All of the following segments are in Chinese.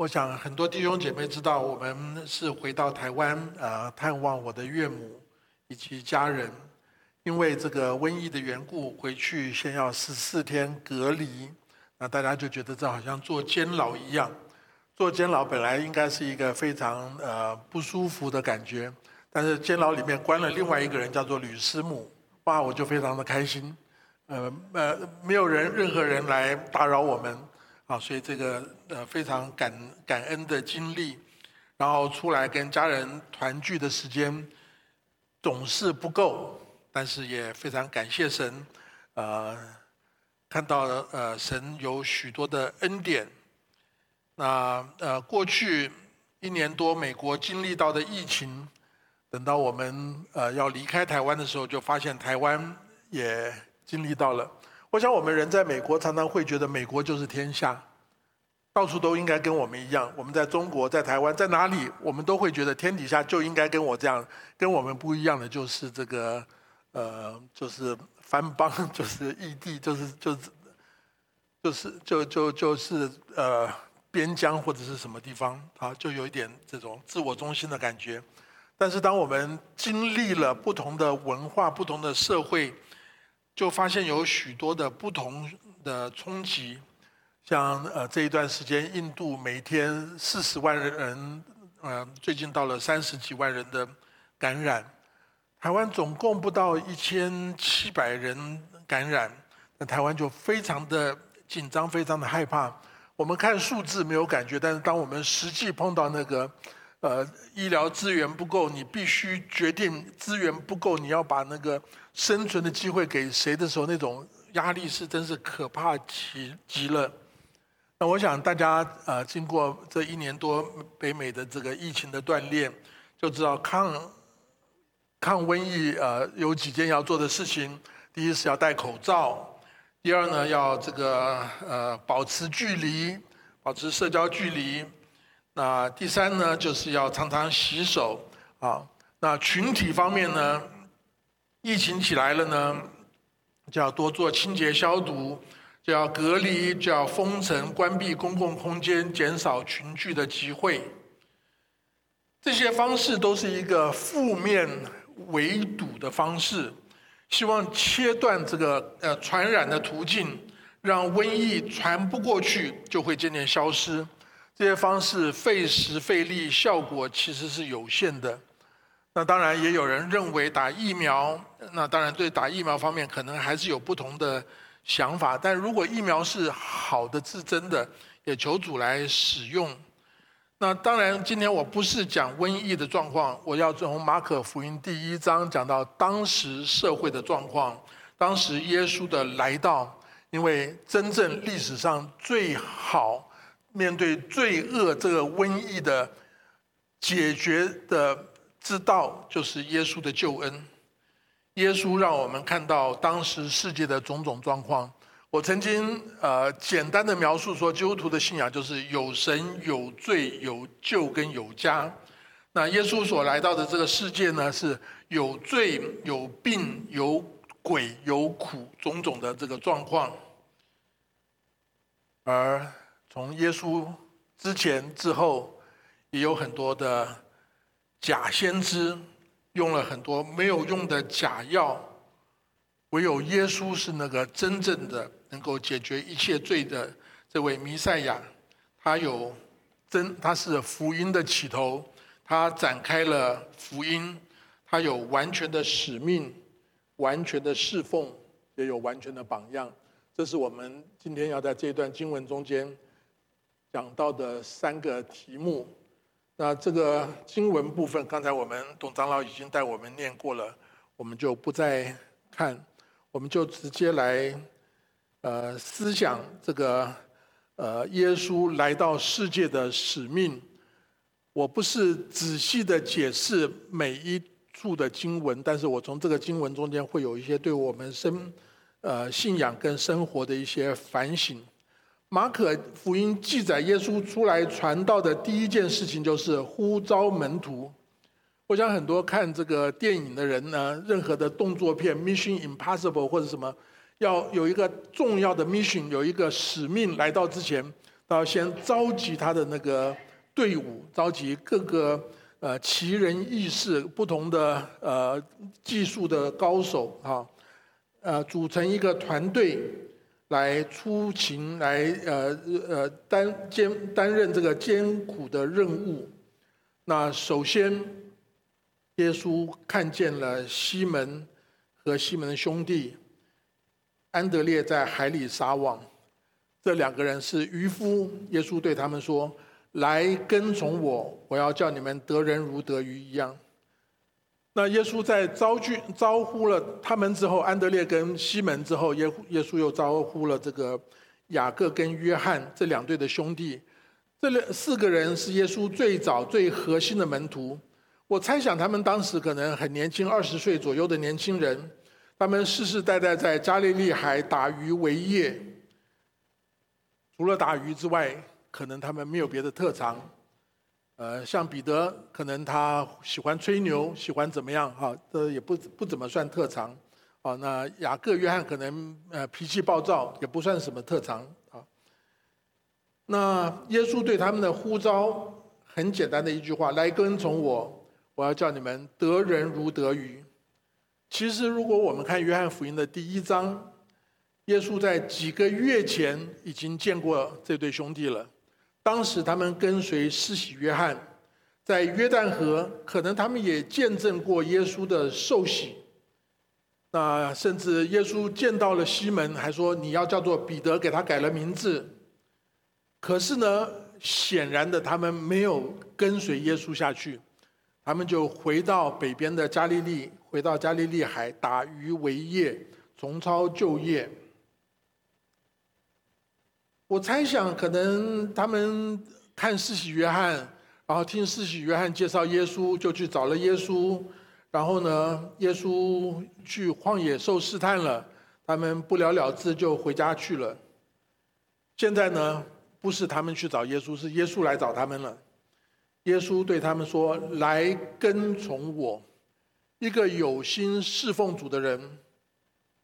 我想很多弟兄姐妹知道，我们是回到台湾呃探望我的岳母以及家人，因为这个瘟疫的缘故，回去先要十四天隔离。那大家就觉得这好像坐监牢一样，坐监牢本来应该是一个非常呃不舒服的感觉，但是监牢里面关了另外一个人叫做吕师母，哇，我就非常的开心，呃呃，没有人任何人来打扰我们。啊，所以这个呃非常感感恩的经历，然后出来跟家人团聚的时间总是不够，但是也非常感谢神，呃，看到呃神有许多的恩典。那呃过去一年多，美国经历到的疫情，等到我们呃要离开台湾的时候，就发现台湾也经历到了。我想，我们人在美国常常会觉得美国就是天下，到处都应该跟我们一样。我们在中国、在台湾、在哪里，我们都会觉得天底下就应该跟我这样。跟我们不一样的就是这个，呃，就是藩邦，就是异地，就是就是就是就就就是呃边疆或者是什么地方啊，就有一点这种自我中心的感觉。但是当我们经历了不同的文化、不同的社会，就发现有许多的不同的冲击，像呃这一段时间，印度每天四十万人，呃最近到了三十几万人的感染，台湾总共不到一千七百人感染，那台湾就非常的紧张，非常的害怕。我们看数字没有感觉，但是当我们实际碰到那个。呃，医疗资源不够，你必须决定资源不够，你要把那个生存的机会给谁的时候，那种压力是真是可怕极极了。那我想大家呃，经过这一年多北美的这个疫情的锻炼，就知道抗抗瘟疫呃有几件要做的事情。第一是要戴口罩，第二呢要这个呃保持距离，保持社交距离。那第三呢，就是要常常洗手啊。那群体方面呢，疫情起来了呢，就要多做清洁消毒，就要隔离，就要封城、关闭公共空间，减少群聚的集会。这些方式都是一个负面围堵的方式，希望切断这个呃传染的途径，让瘟疫传不过去，就会渐渐消失。这些方式费时费力，效果其实是有限的。那当然也有人认为打疫苗，那当然对打疫苗方面可能还是有不同的想法。但如果疫苗是好的、是真的，也求主来使用。那当然，今天我不是讲瘟疫的状况，我要从马可福音第一章讲到当时社会的状况，当时耶稣的来到，因为真正历史上最好。面对罪恶这个瘟疫的解决的之道，就是耶稣的救恩。耶稣让我们看到当时世界的种种状况。我曾经呃简单的描述说，基督徒的信仰就是有神、有罪、有救跟有家。那耶稣所来到的这个世界呢，是有罪、有病、有鬼、有苦种种的这个状况，而。从耶稣之前之后，也有很多的假先知，用了很多没有用的假药。唯有耶稣是那个真正的能够解决一切罪的这位弥赛亚。他有真，他是福音的起头，他展开了福音，他有完全的使命，完全的侍奉，也有完全的榜样。这是我们今天要在这段经文中间。讲到的三个题目，那这个经文部分，刚才我们董长老已经带我们念过了，我们就不再看，我们就直接来，呃，思想这个，呃，耶稣来到世界的使命。我不是仔细的解释每一处的经文，但是我从这个经文中间会有一些对我们生，呃，信仰跟生活的一些反省。马可福音记载，耶稣出来传道的第一件事情就是呼召门徒。我想很多看这个电影的人呢，任何的动作片《Mission Impossible》或者什么，要有一个重要的 mission，有一个使命来到之前，都要先召集他的那个队伍，召集各个呃奇人异事、不同的呃技术的高手啊，呃组成一个团队来出勤，来呃呃担兼担任这个艰苦的任务。那首先，耶稣看见了西门和西门兄弟。安德烈在海里撒网，这两个人是渔夫。耶稣对他们说：“来跟从我，我要叫你们得人如得鱼一样。”那耶稣在招聚招呼了他们之后，安德烈跟西门之后，耶耶稣又招呼了这个雅各跟约翰这两对的兄弟。这两四个人是耶稣最早最核心的门徒。我猜想他们当时可能很年轻，二十岁左右的年轻人。他们世世代代在加利利海打鱼为业，除了打鱼之外，可能他们没有别的特长。呃，像彼得，可能他喜欢吹牛，喜欢怎么样？哈，这也不不怎么算特长。啊，那雅各、约翰可能呃脾气暴躁，也不算什么特长。啊，那耶稣对他们的呼召很简单的一句话：来跟从我，我要叫你们得人如得鱼。其实，如果我们看约翰福音的第一章，耶稣在几个月前已经见过这对兄弟了。当时他们跟随施洗约翰，在约旦河，可能他们也见证过耶稣的受洗。那甚至耶稣见到了西门，还说你要叫做彼得，给他改了名字。可是呢，显然的，他们没有跟随耶稣下去，他们就回到北边的加利利。回到加利利海打鱼为业，重操旧业。我猜想，可能他们看世袭约翰，然后听世袭约翰介绍耶稣，就去找了耶稣。然后呢，耶稣去旷野受试探了，他们不了了之，就回家去了。现在呢，不是他们去找耶稣，是耶稣来找他们了。耶稣对他们说：“来跟从我。”一个有心侍奉主的人，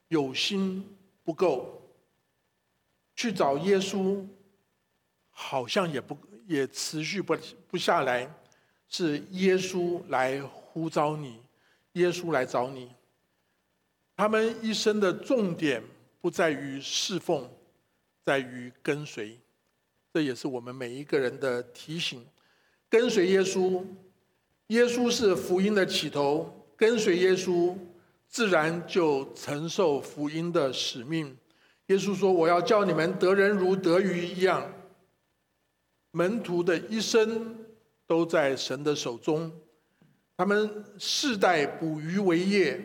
有心不够，去找耶稣，好像也不也持续不不下来，是耶稣来呼召你，耶稣来找你。他们一生的重点不在于侍奉，在于跟随，这也是我们每一个人的提醒。跟随耶稣，耶稣是福音的起头。跟随耶稣，自然就承受福音的使命。耶稣说：“我要叫你们得人如得鱼一样。”门徒的一生都在神的手中，他们世代捕鱼为业，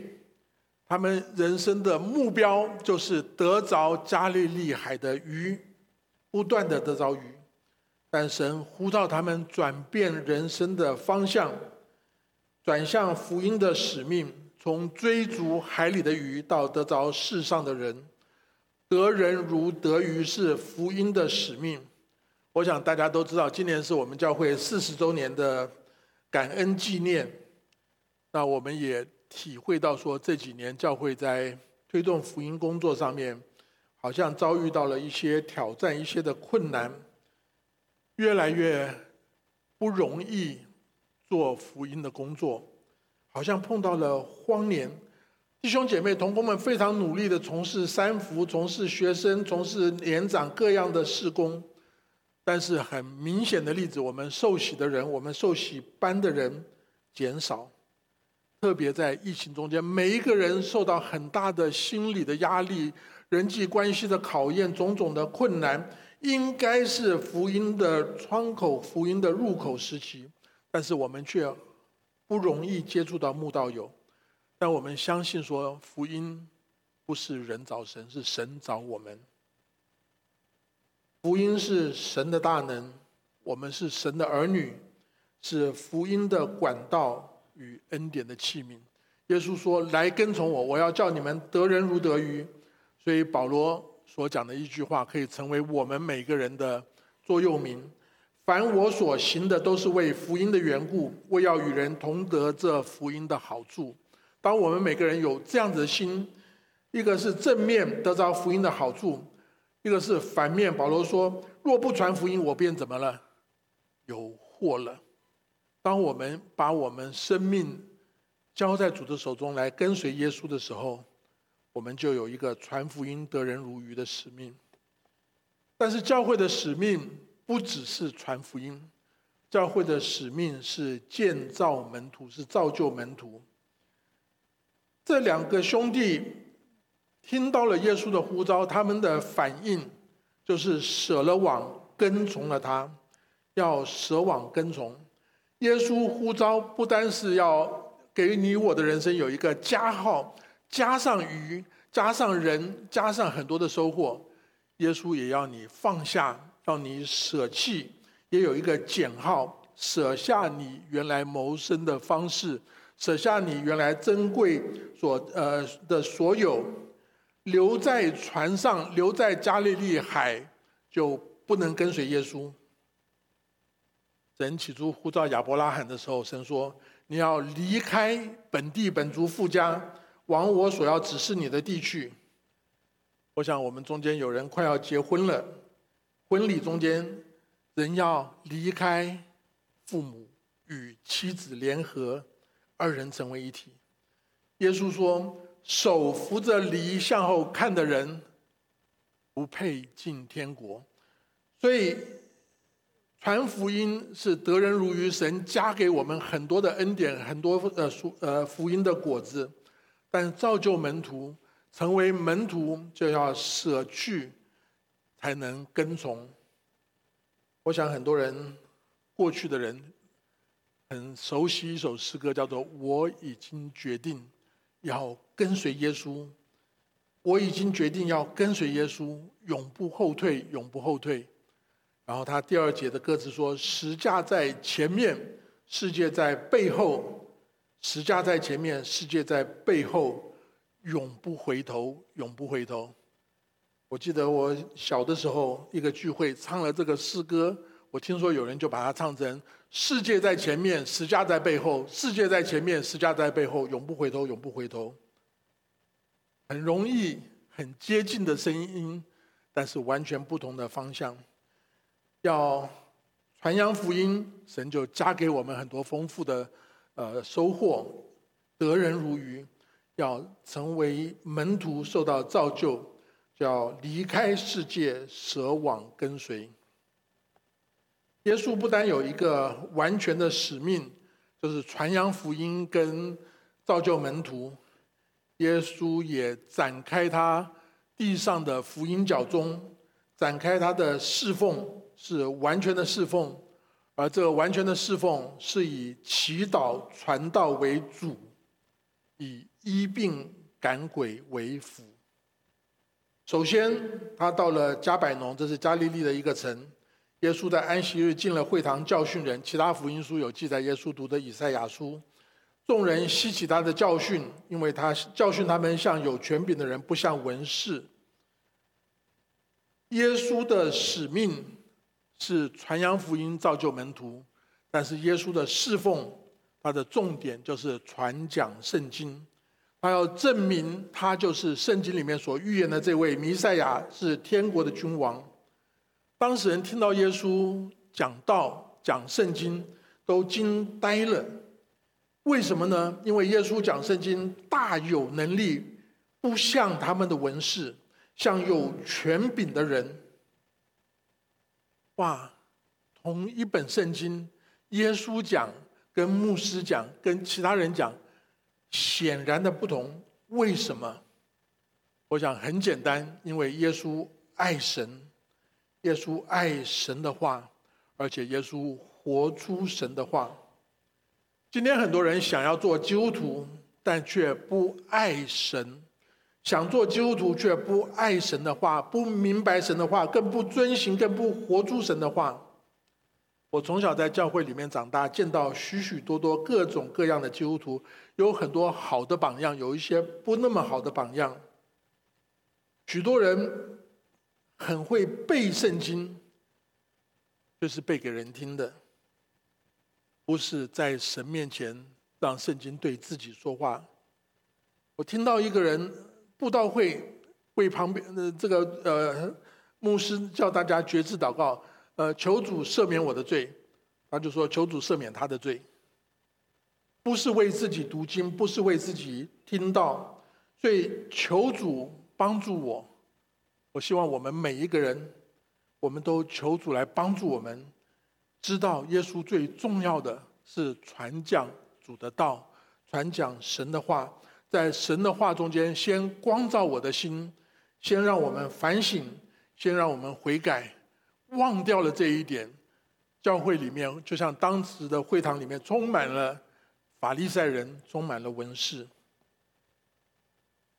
他们人生的目标就是得着加利利海的鱼，不断的得着鱼。但神呼召他们转变人生的方向。转向福音的使命，从追逐海里的鱼到得着世上的人，得人如得鱼是福音的使命。我想大家都知道，今年是我们教会四十周年的感恩纪念。那我们也体会到说，这几年教会在推动福音工作上面，好像遭遇到了一些挑战、一些的困难，越来越不容易。做福音的工作，好像碰到了荒年。弟兄姐妹、同工们非常努力的从事三福，从事学生，从事年长各样的事工。但是很明显的例子，我们受洗的人，我们受洗班的人减少。特别在疫情中间，每一个人受到很大的心理的压力、人际关系的考验、种种的困难，应该是福音的窗口、福音的入口时期。但是我们却不容易接触到慕道友，但我们相信说福音不是人找神，是神找我们。福音是神的大能，我们是神的儿女，是福音的管道与恩典的器皿。耶稣说：“来跟从我，我要叫你们得人如得鱼。”所以保罗所讲的一句话，可以成为我们每个人的座右铭。凡我所行的，都是为福音的缘故，为要与人同得这福音的好处。当我们每个人有这样子的心，一个是正面得着福音的好处，一个是反面。保罗说：“若不传福音，我便怎么了？有祸了。”当我们把我们生命交在主的手中来跟随耶稣的时候，我们就有一个传福音得人如鱼的使命。但是教会的使命不只是传福音，教会的使命是建造门徒，是造就门徒。这两个兄弟听到了耶稣的呼召，他们的反应就是舍了网，跟从了他，要舍网跟从。耶稣呼召不单是要给你我的人生有一个加号，加上鱼，加上人，加上很多的收获。耶稣也要你放下，要你舍弃，也有一个减号，舍下你原来谋生的方式，舍下你原来珍贵所呃的所有，留在船上，留在加利利海，就不能跟随耶稣。神起初呼召亚伯拉罕的时候，神说：“你要离开本地本族富家，往我所要指示你的地去。”我想，我们中间有人快要结婚了，婚礼中间，人要离开父母，与妻子联合，二人成为一体。耶稣说：“手扶着犁向后看的人，不配进天国。”所以。传福音是得人如鱼，神加给我们很多的恩典，很多呃福呃福音的果子。但造就门徒，成为门徒就要舍去，才能跟从。我想很多人过去的人很熟悉一首诗歌，叫做《我已经决定要跟随耶稣》，我已经决定要跟随耶稣，永不后退，永不后退。然后他第二节的歌词说：“十架在前面，世界在背后；十架在前面，世界在背后，永不回头，永不回头。”我记得我小的时候一个聚会唱了这个诗歌，我听说有人就把它唱成“世界在前面，十架在背后；世界在前面，十架在背后，永不回头，永不回头。”很容易很接近的声音，但是完全不同的方向。要传扬福音，神就加给我们很多丰富的呃收获，得人如鱼。要成为门徒，受到造就，就要离开世界，舍往跟随。耶稣不单有一个完全的使命，就是传扬福音跟造就门徒，耶稣也展开他地上的福音脚中，展开他的侍奉。是完全的侍奉，而这个完全的侍奉是以祈祷传道为主，以医病赶鬼为辅。首先，他到了加百农，这是加利利的一个城。耶稣在安息日进了会堂教训人。其他福音书有记载，耶稣读的以赛亚书，众人吸取他的教训，因为他教训他们像有权柄的人，不像文士。耶稣的使命。是传扬福音、造就门徒，但是耶稣的侍奉，他的重点就是传讲圣经。他要证明他就是圣经里面所预言的这位弥赛亚，是天国的君王。当事人听到耶稣讲道、讲圣经，都惊呆了。为什么呢？因为耶稣讲圣经大有能力，不像他们的文士，像有权柄的人。哇，同一本圣经，耶稣讲跟牧师讲跟其他人讲，显然的不同。为什么？我想很简单，因为耶稣爱神，耶稣爱神的话，而且耶稣活出神的话。今天很多人想要做基督徒，但却不爱神。想做基督徒却不爱神的话，不明白神的话，更不遵行，更不活出神的话。我从小在教会里面长大，见到许许多多各种各样的基督徒，有很多好的榜样，有一些不那么好的榜样。许多人很会背圣经，就是背给人听的，不是在神面前让圣经对自己说话。我听到一个人。布道会为旁边的这个呃牧师叫大家决志祷告，呃，求主赦免我的罪，他就说求主赦免他的罪，不是为自己读经，不是为自己听到，所以求主帮助我。我希望我们每一个人，我们都求主来帮助我们，知道耶稣最重要的是传讲主的道，传讲神的话，在神的话中间先光照我的心，先让我们反省。先让我们悔改，忘掉了这一点。教会里面就像当时的会堂里面充满了法利赛人，充满了文士。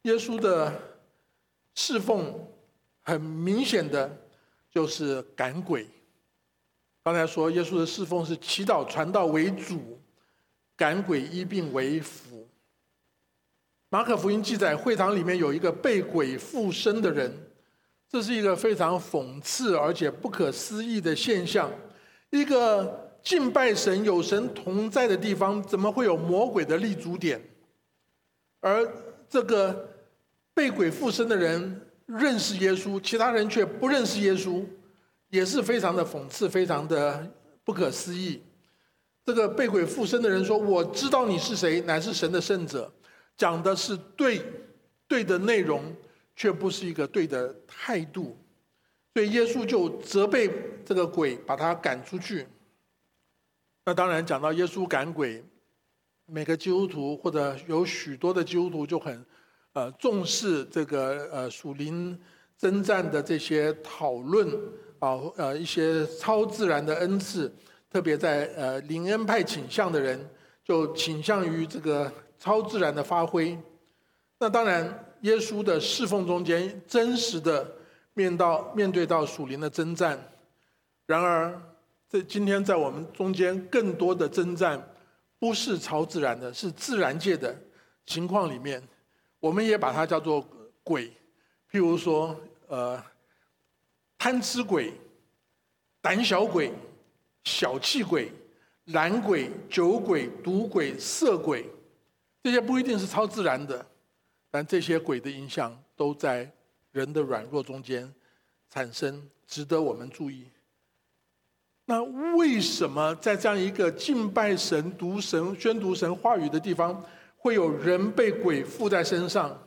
耶稣的侍奉很明显的就是赶鬼。刚才说耶稣的侍奉是祈祷传道为主，赶鬼医病为辅。马可福音记载，会堂里面有一个被鬼附身的人。这是一个非常讽刺而且不可思议的现象。一个敬拜神、有神同在的地方，怎么会有魔鬼的立足点？而这个被鬼附身的人认识耶稣，其他人却不认识耶稣，也是非常的讽刺，非常的不可思议。这个被鬼附身的人说：“我知道你是谁，乃是神的圣者。”讲的是对对的内容。却不是一个对的态度，所以耶稣就责备这个鬼，把他赶出去。那当然讲到耶稣赶鬼，每个基督徒或者有许多的基督徒就很呃重视这个呃属灵征战的这些讨论啊呃一些超自然的恩赐，特别在呃灵恩派倾向的人，就倾向于这个超自然的发挥。那当然。耶稣的侍奉中间，真实的面到面对到属灵的征战。然而，在今天在我们中间更多的征战，不是超自然的，是自然界的情况里面，我们也把它叫做鬼。譬如说，呃，贪吃鬼、胆小鬼、小气鬼、懒鬼、酒鬼、赌鬼、色鬼，这些不一定是超自然的。但这些鬼的影响都在人的软弱中间产生，值得我们注意。那为什么在这样一个敬拜神、读神、宣读神话语的地方，会有人被鬼附在身上？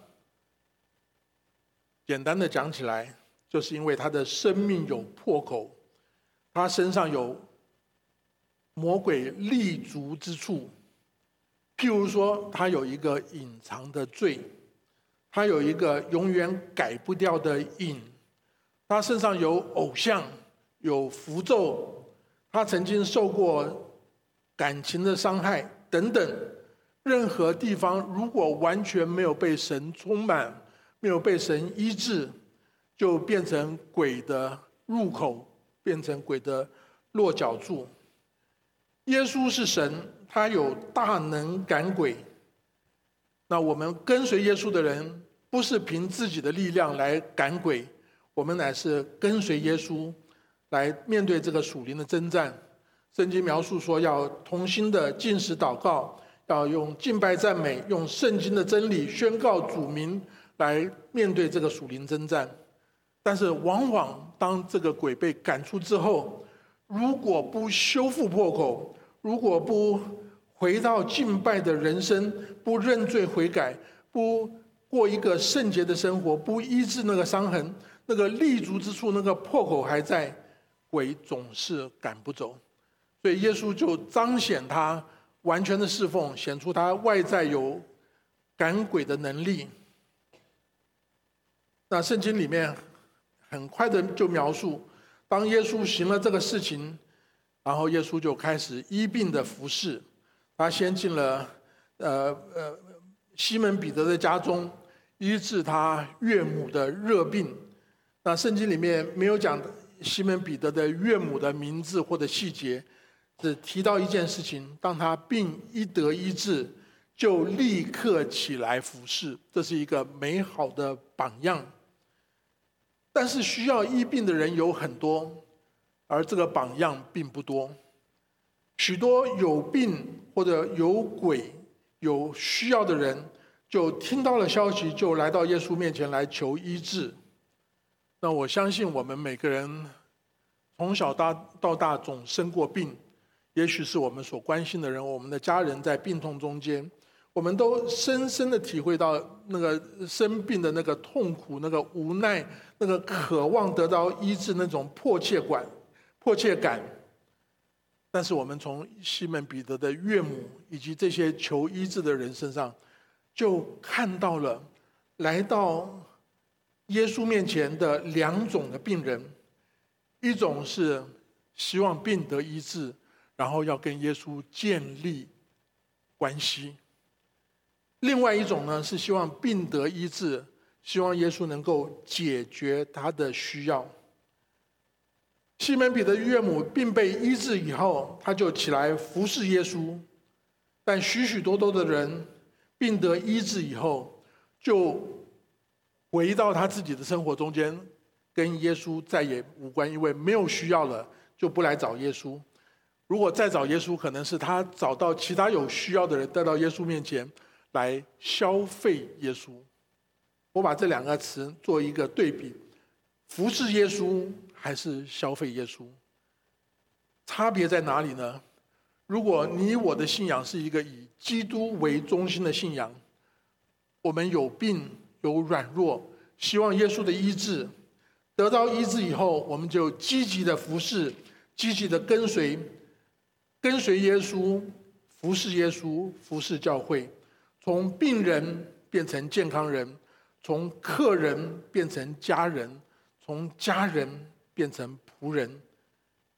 简单的讲起来，就是因为他的生命有破口，他身上有魔鬼立足之处。譬如说，他有一个隐藏的罪。他有一个永远改不掉的瘾，他身上有偶像，有符咒，他曾经受过感情的伤害等等。任何地方如果完全没有被神充满，没有被神医治，就变成鬼的入口，变成鬼的落脚处。耶稣是神，他有大能赶鬼。那我们跟随耶稣的人。不是凭自己的力量来赶鬼，我们乃是跟随耶稣来面对这个属灵的征战。圣经描述说，要同心的进食祷告，要用敬拜赞美，用圣经的真理宣告主名来面对这个属灵征战。但是，往往当这个鬼被赶出之后，如果不修复破口，如果不回到敬拜的人生，不认罪悔改，不。过一个圣洁的生活，不医治那个伤痕，那个立足之处，那个破口还在，鬼总是赶不走。所以耶稣就彰显他完全的侍奉，显出他外在有赶鬼的能力。那圣经里面很快的就描述，当耶稣行了这个事情，然后耶稣就开始医病的服侍。他先进了呃呃西门彼得的家中。医治他岳母的热病，那圣经里面没有讲西门彼得的岳母的名字或者细节，只提到一件事情：当他病一得医治，就立刻起来服侍，这是一个美好的榜样。但是需要医病的人有很多，而这个榜样并不多。许多有病或者有鬼、有需要的人。就听到了消息，就来到耶稣面前来求医治。那我相信我们每个人从小到到大总生过病，也许是我们所关心的人，我们的家人在病痛中间，我们都深深的体会到那个生病的那个痛苦、那个无奈、那个渴望得到医治那种迫切感、迫切感。但是我们从西门彼得的岳母以及这些求医治的人身上，就看到了来到耶稣面前的两种的病人，一种是希望病得医治，然后要跟耶稣建立关系；另外一种呢是希望病得医治，希望耶稣能够解决他的需要。西门彼得岳母病被医治以后，他就起来服侍耶稣。但许许多多的人病得医治以后，就回到他自己的生活中间，跟耶稣再也无关，因为没有需要了，就不来找耶稣。如果再找耶稣，可能是他找到其他有需要的人带到耶稣面前来消费耶稣。我把这两个词做一个对比：服侍耶稣。还是消费耶稣，差别在哪里呢？如果你我的信仰是一个以基督为中心的信仰，我们有病有软弱，希望耶稣的医治，得到医治以后，我们就积极的服侍，积极的跟随，跟随耶稣，服侍耶稣，服侍教会，从病人变成健康人，从客人变成家人，从家人。变成仆人，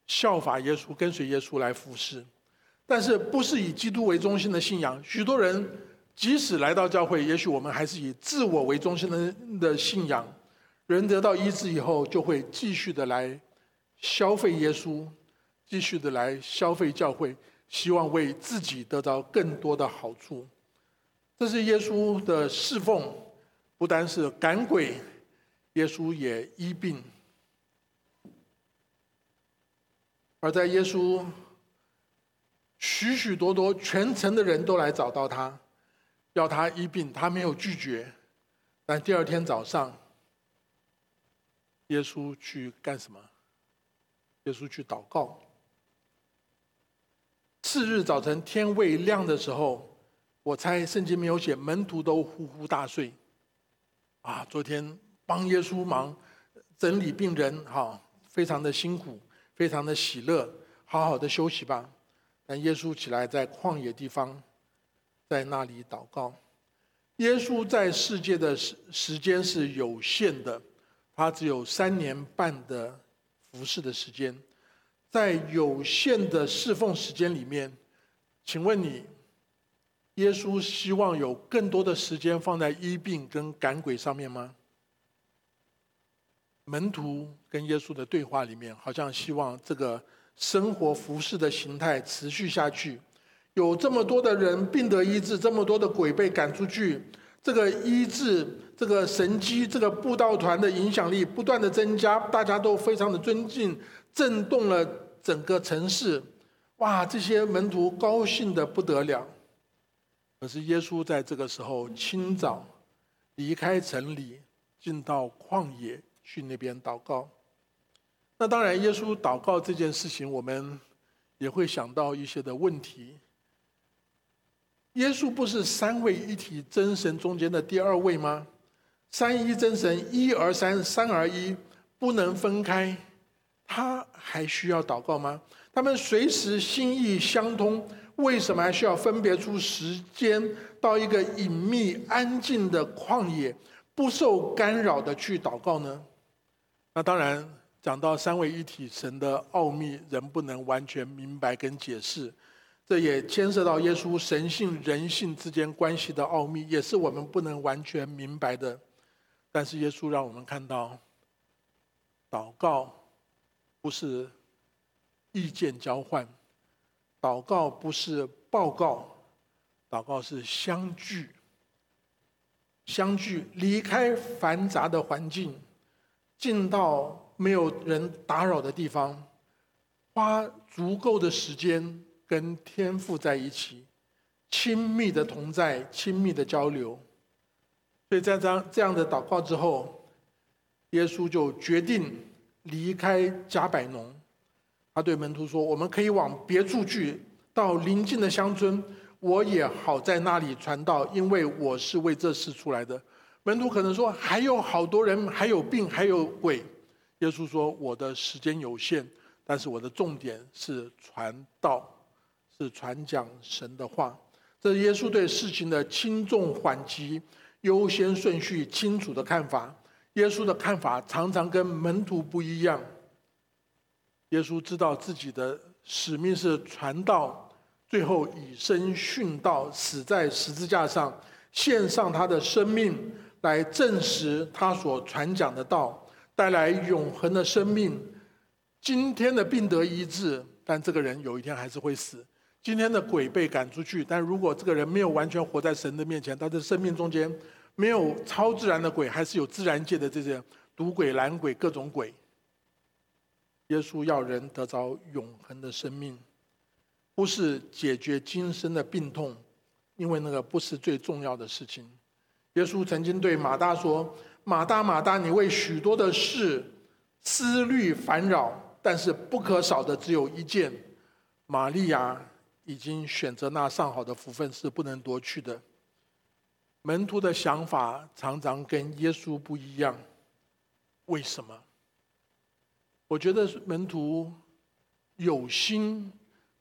效法耶稣，跟随耶稣来服侍，但是不是以基督为中心的信仰。许多人即使来到教会，也许我们还是以自我为中心的的信仰。人得到医治以后，就会继续的来消费耶稣，继续的来消费教会，希望为自己得到更多的好处。这是耶稣的侍奉，不单是赶鬼，耶稣也医病。而在耶稣许许多多全城的人都来找到他，要他医病，他没有拒绝。但第二天早上，耶稣去干什么？耶稣去祷告。次日早晨天未亮的时候，我猜圣经没有写，门徒都呼呼大睡。啊，昨天帮耶稣忙整理病人，哈，非常的辛苦。非常的喜乐，好好的休息吧。但耶稣起来在旷野地方，在那里祷告。耶稣在世界的时时间是有限的，他只有三年半的服侍的时间。在有限的侍奉时间里面，请问你，耶稣希望有更多的时间放在医病跟赶鬼上面吗？门徒跟耶稣的对话里面，好像希望这个生活服饰的形态持续下去。有这么多的人病得医治，这么多的鬼被赶出去，这个医治、这个神机、这个布道团的影响力不断的增加，大家都非常的尊敬，震动了整个城市。哇，这些门徒高兴的不得了。可是耶稣在这个时候清早离开城里，进到旷野。去那边祷告。那当然，耶稣祷告这件事情，我们也会想到一些的问题。耶稣不是三位一体真神中间的第二位吗？三一真神，一而三，三而一，不能分开。他还需要祷告吗？他们随时心意相通，为什么还需要分别出时间到一个隐秘安静的旷野，不受干扰的去祷告呢？那当然，讲到三位一体神的奥秘，人不能完全明白跟解释，这也牵涉到耶稣神性人性之间关系的奥秘，也是我们不能完全明白的。但是耶稣让我们看到，祷告不是意见交换，祷告不是报告，祷告是相聚，相聚离开繁杂的环境。进到没有人打扰的地方，花足够的时间跟天父在一起，亲密的同在，亲密的交流。所以在这样这样的祷告之后，耶稣就决定离开加百农。他对门徒说：“我们可以往别处去，到邻近的乡村，我也好在那里传道，因为我是为这事出来的。”门徒可能说：“还有好多人，还有病，还有鬼。”耶稣说：“我的时间有限，但是我的重点是传道，是传讲神的话。”这是耶稣对事情的轻重缓急、优先顺序清楚的看法。耶稣的看法常常跟门徒不一样。耶稣知道自己的使命是传道，最后以身殉道，死在十字架上，献上他的生命来证实他所传讲的道，带来永恒的生命。今天的病得医治，但这个人有一天还是会死。今天的鬼被赶出去，但如果这个人没有完全活在神的面前，他的生命中间没有超自然的鬼，还是有自然界的这些毒鬼、懒鬼、各种鬼。耶稣要人得着永恒的生命，不是解决今生的病痛，因为那个不是最重要的事情。耶稣曾经对马大说：“马大，马大，你为许多的事思虑烦扰，但是不可少的只有一件，玛利亚。”已经选择那上好的福分是不能夺去的。门徒的想法常常跟耶稣不一样，为什么？我觉得门徒有心，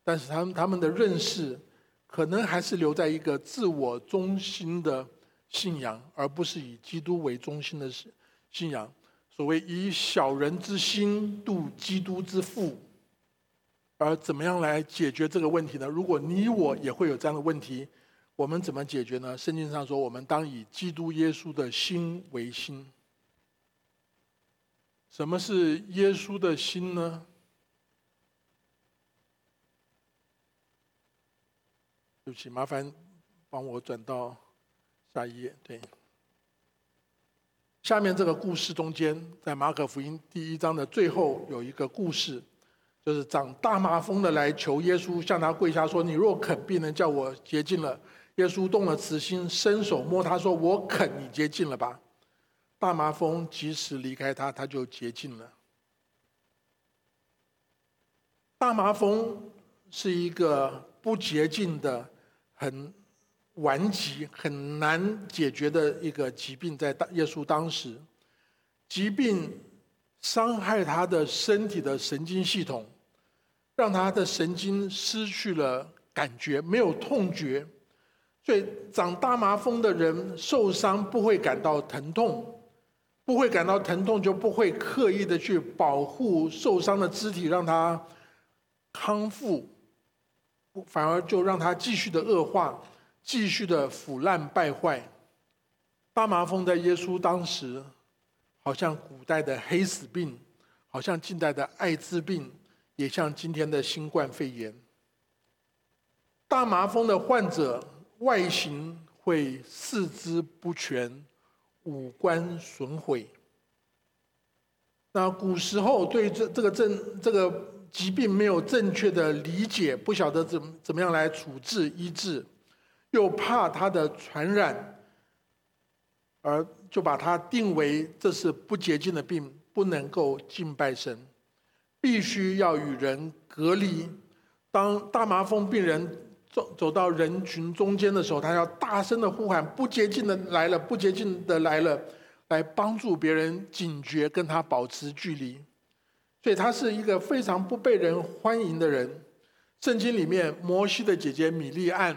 但是他们他们的认识可能还是留在一个自我中心的信仰，而不是以基督为中心的信信仰。所谓以小人之心度基督之腹。而怎么样来解决这个问题呢？如果你我也会有这样的问题，我们怎么解决呢？圣经上说，我们当以基督耶稣的心为心。什么是耶稣的心呢？对不起，麻烦帮我转到下一页。对，下面这个故事中间，在马可福音第一章的最后有一个故事。就是长大麻风的来求耶稣，向他跪下说：“你若肯，必能叫我洁净了。”耶稣动了慈心，伸手摸他说：“我肯，你洁净了吧。”大麻风及时离开他，他就洁净了。大麻风是一个不洁净的、很顽疾、很难解决的一个疾病，在大耶稣当时，疾病伤害他的身体的神经系统。让他的神经失去了感觉，没有痛觉，所以长大麻风的人受伤不会感到疼痛，不会感到疼痛就不会刻意的去保护受伤的肢体，让它康复，反而就让它继续的恶化，继续的腐烂败坏。大麻风在耶稣当时，好像古代的黑死病，好像近代的艾滋病。也像今天的新冠肺炎，大麻风的患者外形会四肢不全，五官损毁。那古时候对这这个症这个疾病没有正确的理解，不晓得怎怎么样来处置医治，又怕它的传染，而就把它定为这是不洁净的病，不能够敬拜神。必须要与人隔离。当大麻风病人走到人群中间的时候，他要大声的呼喊：“不洁净的来了，不洁净的来了！”来帮助别人警觉，跟他保持距离。所以他是一个非常不被人欢迎的人。圣经里面，摩西的姐姐米利安，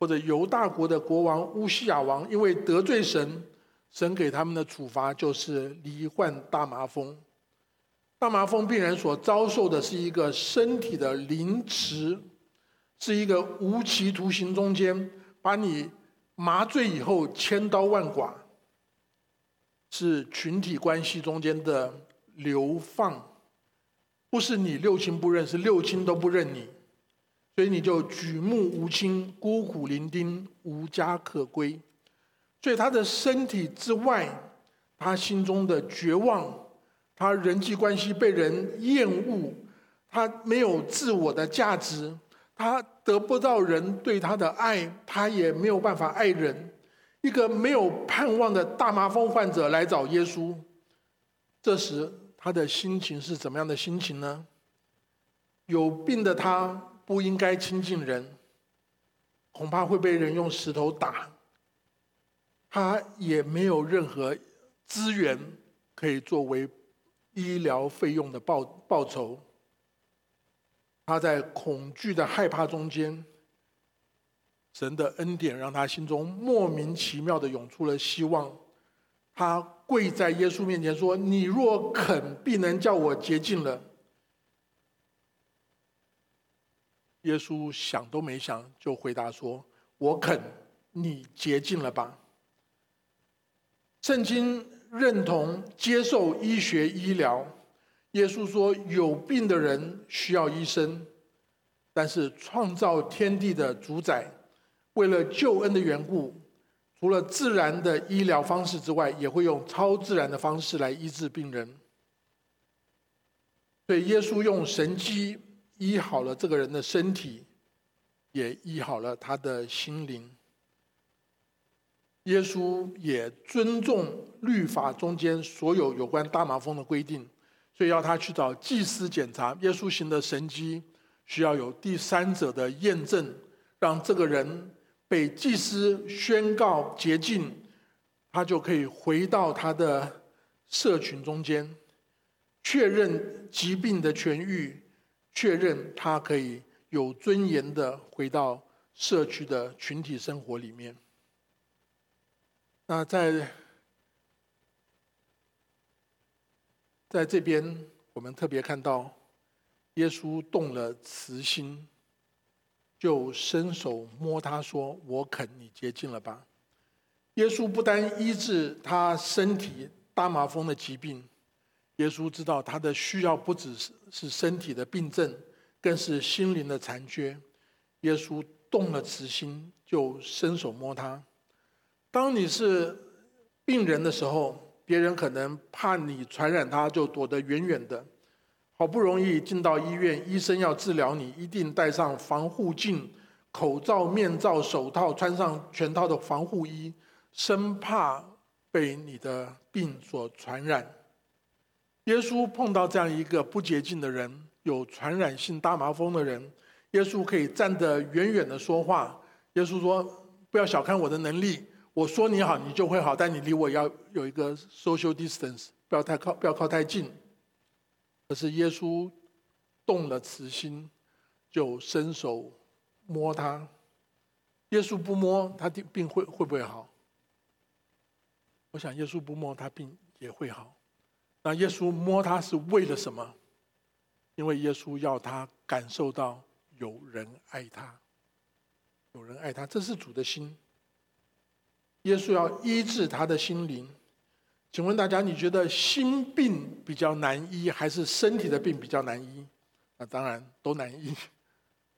或者犹大国的国王乌西亚王，因为得罪神，神给他们的处罚就是罹患大麻风。大麻风病人所遭受的是一个身体的凌迟，是一个无期徒刑中间把你麻醉以后千刀万剐，是群体关系中间的流放，不是你六亲不认，是六亲都不认你，所以你就举目无亲，孤苦伶仃，无家可归。所以他的身体之外，他心中的绝望。他人际关系被人厌恶，他没有自我的价值，他得不到人对他的爱，他也没有办法爱人。一个没有盼望的大麻风患者来找耶稣，这时他的心情是怎么样的心情呢？有病的他不应该亲近人，恐怕会被人用石头打。他也没有任何资源可以作为医疗费用的报报酬。他在恐惧的害怕中间，神的恩典让他心中莫名其妙的涌出了希望。他跪在耶稣面前说：“你若肯，必能叫我洁净了。”耶稣想都没想就回答说：“我肯，你洁净了吧。”圣经认同接受医学医疗。耶稣说：“有病的人需要医生，但是创造天地的主宰，为了救恩的缘故，除了自然的医疗方式之外，也会用超自然的方式来医治病人。所以，耶稣用神机。”医好了这个人的身体，也医好了他的心灵。耶稣也尊重律法中间所有有关大麻风的规定，所以要他去找祭司检查。耶稣行的神迹需要有第三者的验证，让这个人被祭司宣告洁净，他就可以回到他的社群中间，确认疾病的痊愈。确认他可以有尊严的回到社区的群体生活里面。那在在这边，我们特别看到耶稣动了慈心，就伸手摸他说：“我肯，你洁净了吧。”耶稣不单医治他身体大麻风的疾病。耶稣知道他的需要不只是是身体的病症，更是心灵的残缺。耶稣动了慈心，就伸手摸他。当你是病人的时候，别人可能怕你传染他，就躲得远远的。好不容易进到医院，医生要治疗你，一定戴上防护镜、口罩、面罩、手套，穿上全套的防护衣，生怕被你的病所传染。耶稣碰到这样一个不洁净的人，有传染性大麻风的人，耶稣可以站得远远的说话。耶稣说：“不要小看我的能力，我说你好，你就会好，但你离我要有一个 social distance，不要太靠，不要靠太近。”可是耶稣动了慈心，就伸手摸他。耶稣不摸他的病会会不会好？我想耶稣不摸他病也会好。那耶稣摸他是为了什么？因为耶稣要他感受到有人爱他，有人爱他，这是主的心。耶稣要医治他的心灵。请问大家，你觉得心病比较难医，还是身体的病比较难医？那当然都难医。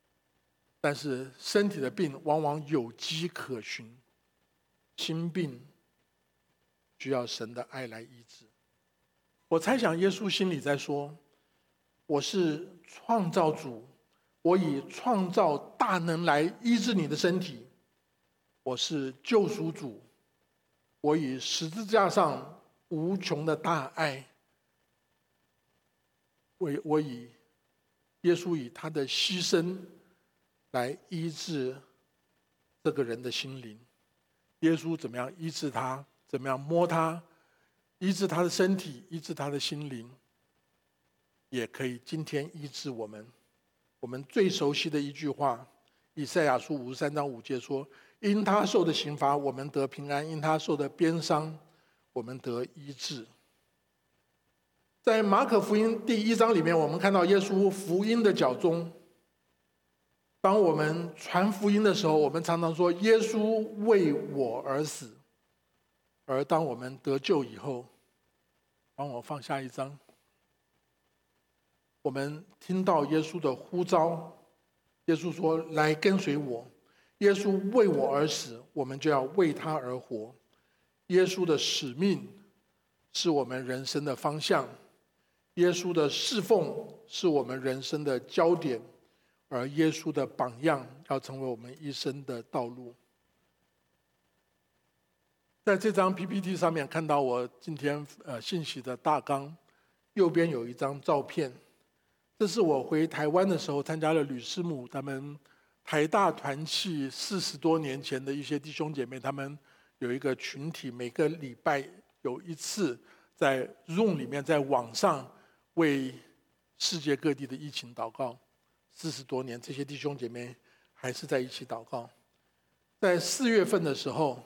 但是身体的病往往有迹可循，心病需要神的爱来医治。我猜想，耶稣心里在说：“我是创造主，我以创造大能来医治你的身体；我是救赎主，我以十字架上无穷的大爱，我我以耶稣以他的牺牲来医治这个人的心灵。耶稣怎么样医治他？怎么样摸他？”医治他的身体，医治他的心灵，也可以今天医治我们。我们最熟悉的一句话，以赛亚书五十三章五节说：“因他受的刑罚，我们得平安；因他受的鞭伤，我们得医治。”在马可福音第一章里面，我们看到耶稣福音的脚中。当我们传福音的时候，我们常常说：“耶稣为我而死。”而当我们得救以后，帮我放下一张。我们听到耶稣的呼召，耶稣说：“来跟随我。”耶稣为我而死，我们就要为他而活。耶稣的使命是我们人生的方向，耶稣的侍奉是我们人生的焦点，而耶稣的榜样要成为我们一生的道路。在这张 PPT 上面看到我今天呃信息的大纲，右边有一张照片，这是我回台湾的时候参加了吕师母他们台大团契四十多年前的一些弟兄姐妹，他们有一个群体，每个礼拜有一次在 Zoom 里面在网上为世界各地的疫情祷告。四十多年，这些弟兄姐妹还是在一起祷告。在四月份的时候。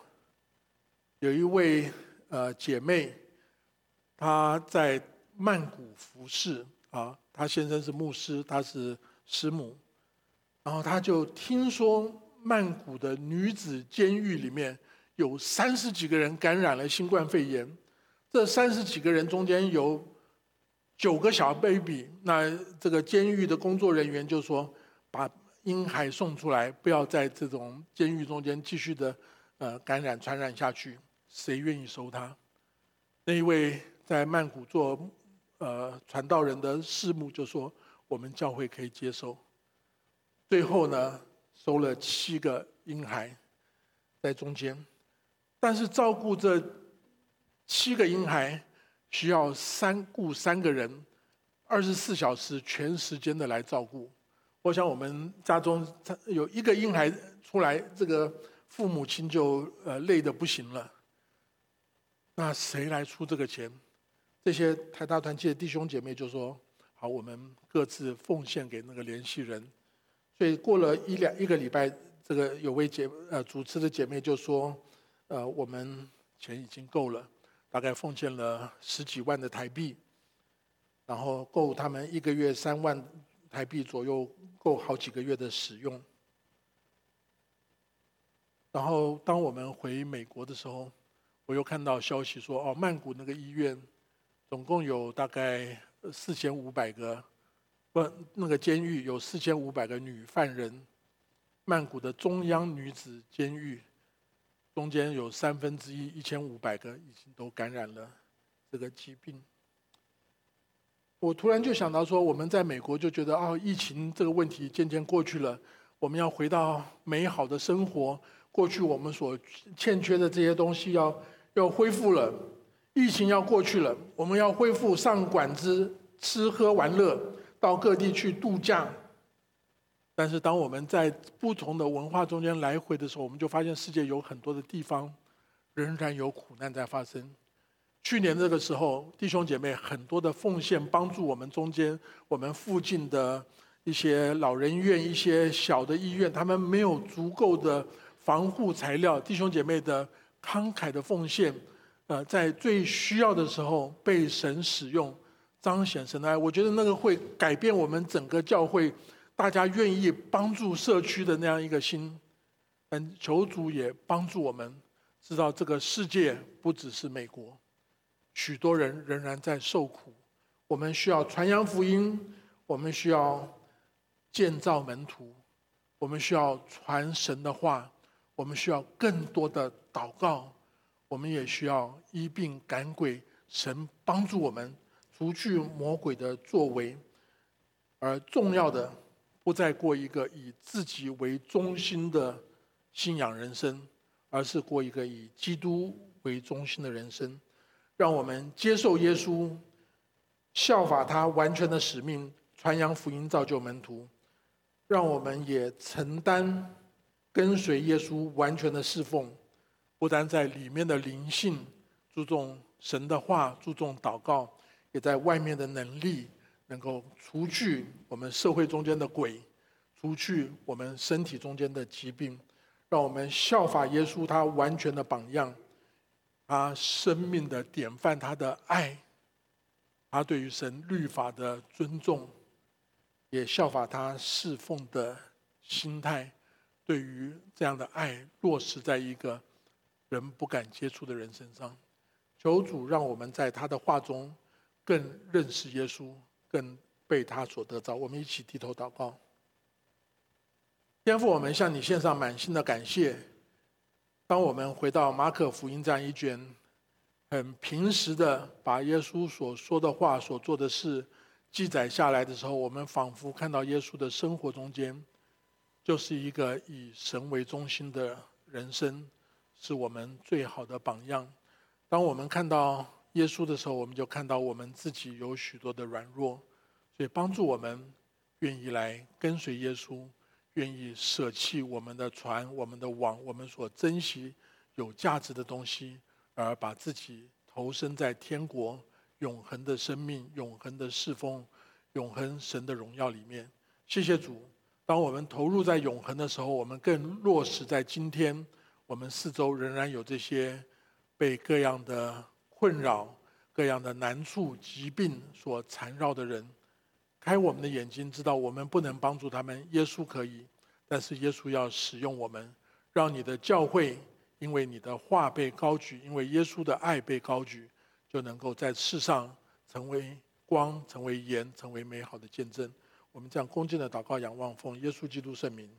有一位呃姐妹，她在曼谷服侍啊，她先生是牧师，她是师母，然后他就听说曼谷的女子监狱里面有三十几个人感染了新冠肺炎，这三十几个人中间有九个小 baby，那这个监狱的工作人员就说把婴孩送出来，不要在这种监狱中间继续的呃感染传染下去。谁愿意收他？那一位在曼谷做呃传道人的事母就说：“我们教会可以接收。”最后呢，收了七个婴孩在中间，但是照顾这七个婴孩需要三顾三个人，二十四小时全时间的来照顾。我想我们家中有一个婴孩出来，这个父母亲就呃累得不行了。那谁来出这个钱？这些台大团契的弟兄姐妹就说：“好，我们各自奉献给那个联系人。”所以过了一两一个礼拜，这个有位姐呃主持的姐妹就说：“呃，我们钱已经够了，大概奉献了十几万的台币，然后够他们一个月三万台币左右，够好几个月的使用。”然后当我们回美国的时候。我又看到消息说，哦，曼谷那个医院总共有大概四千五百个，那个监狱有四千五百个女犯人。曼谷的中央女子监狱中间有三分之一，一千五百个已经都感染了这个疾病。我突然就想到说，我们在美国就觉得，哦，疫情这个问题渐渐过去了，我们要回到美好的生活。过去我们所欠缺的这些东西要。要恢复了，疫情要过去了，我们要恢复上馆子、吃喝玩乐，到各地去度假。但是，当我们在不同的文化中间来回的时候，我们就发现世界有很多的地方仍然有苦难在发生。去年这个时候，弟兄姐妹很多的奉献，帮助我们中间我们附近的一些老人院、一些小的医院，他们没有足够的防护材料，弟兄姐妹的。慷慨的奉献，呃，在最需要的时候被神使用，彰显神的爱。我觉得那个会改变我们整个教会，大家愿意帮助社区的那样一个心。嗯，求主也帮助我们，知道这个世界不只是美国，许多人仍然在受苦。我们需要传扬福音，我们需要建造门徒，我们需要传神的话。我们需要更多的祷告，我们也需要医病赶鬼，神帮助我们除去魔鬼的作为，而重要的不再过一个以自己为中心的信仰人生，而是过一个以基督为中心的人生。让我们接受耶稣，效法他完全的使命，传扬福音，造就门徒。让我们也承担。跟随耶稣完全的侍奉，不单在里面的灵性注重神的话，注重祷告，也在外面的能力能够除去我们社会中间的鬼，除去我们身体中间的疾病，让我们效法耶稣他完全的榜样，他生命的典范，他的爱，他对于神律法的尊重，也效法他侍奉的心态。对于这样的爱落实在一个人不敢接触的人身上，求主让我们在他的话中更认识耶稣，更被他所得着。我们一起低头祷告，天父，我们向你献上满心的感谢。当我们回到马可福音这样一卷很平时的把耶稣所说的话、所做的事记载下来的时候，我们仿佛看到耶稣的生活中间。就是一个以神为中心的人生，是我们最好的榜样。当我们看到耶稣的时候，我们就看到我们自己有许多的软弱，所以帮助我们愿意来跟随耶稣，愿意舍弃我们的船、我们的网、我们所珍惜有价值的东西，而把自己投身在天国永恒的生命、永恒的侍奉、永恒神的荣耀里面。谢谢主。当我们投入在永恒的时候，我们更落实在今天。我们四周仍然有这些被各样的困扰、各样的难处、疾病所缠绕的人。开我们的眼睛，知道我们不能帮助他们。耶稣可以，但是耶稣要使用我们，让你的教会因为你的话被高举，因为耶稣的爱被高举，就能够在世上成为光、成为盐、成为美好的见证。我们这样恭敬的祷告、仰望，奉耶稣基督圣名。